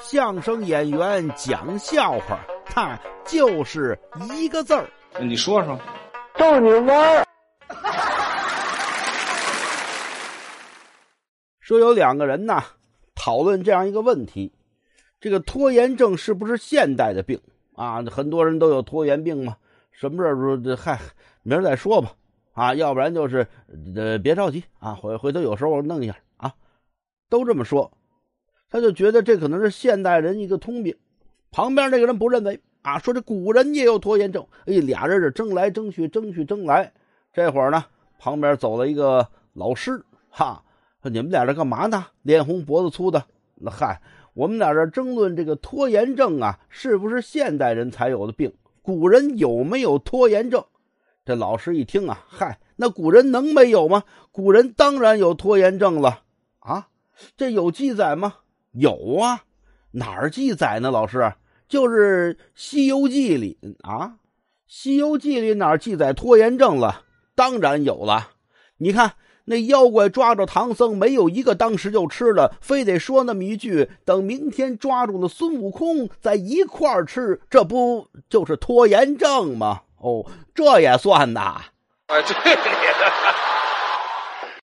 相声演员讲笑话，他就是一个字儿。你说说，逗你玩儿。说有两个人呐，讨论这样一个问题：这个拖延症是不是现代的病啊？很多人都有拖延病嘛。什么事儿嗨，明儿再说吧。啊，要不然就是呃，别着急啊，回回头有时候我弄一下啊，都这么说，他就觉得这可能是现代人一个通病。旁边那个人不认为啊，说这古人也有拖延症。哎，俩人是争来争去，争去争来。这会儿呢，旁边走了一个老师，哈，说你们俩这干嘛呢？脸红脖子粗的。那嗨，我们俩这争论这个拖延症啊，是不是现代人才有的病？古人有没有拖延症？这老师一听啊，嗨，那古人能没有吗？古人当然有拖延症了啊！这有记载吗？有啊，哪儿记载呢？老师，就是《西游记》里啊，《西游记》里哪儿记载拖延症了？当然有了。你看那妖怪抓着唐僧，没有一个当时就吃了，非得说那么一句：“等明天抓住了孙悟空，再一块儿吃。”这不就是拖延症吗？哦，这也算呐！哎，对。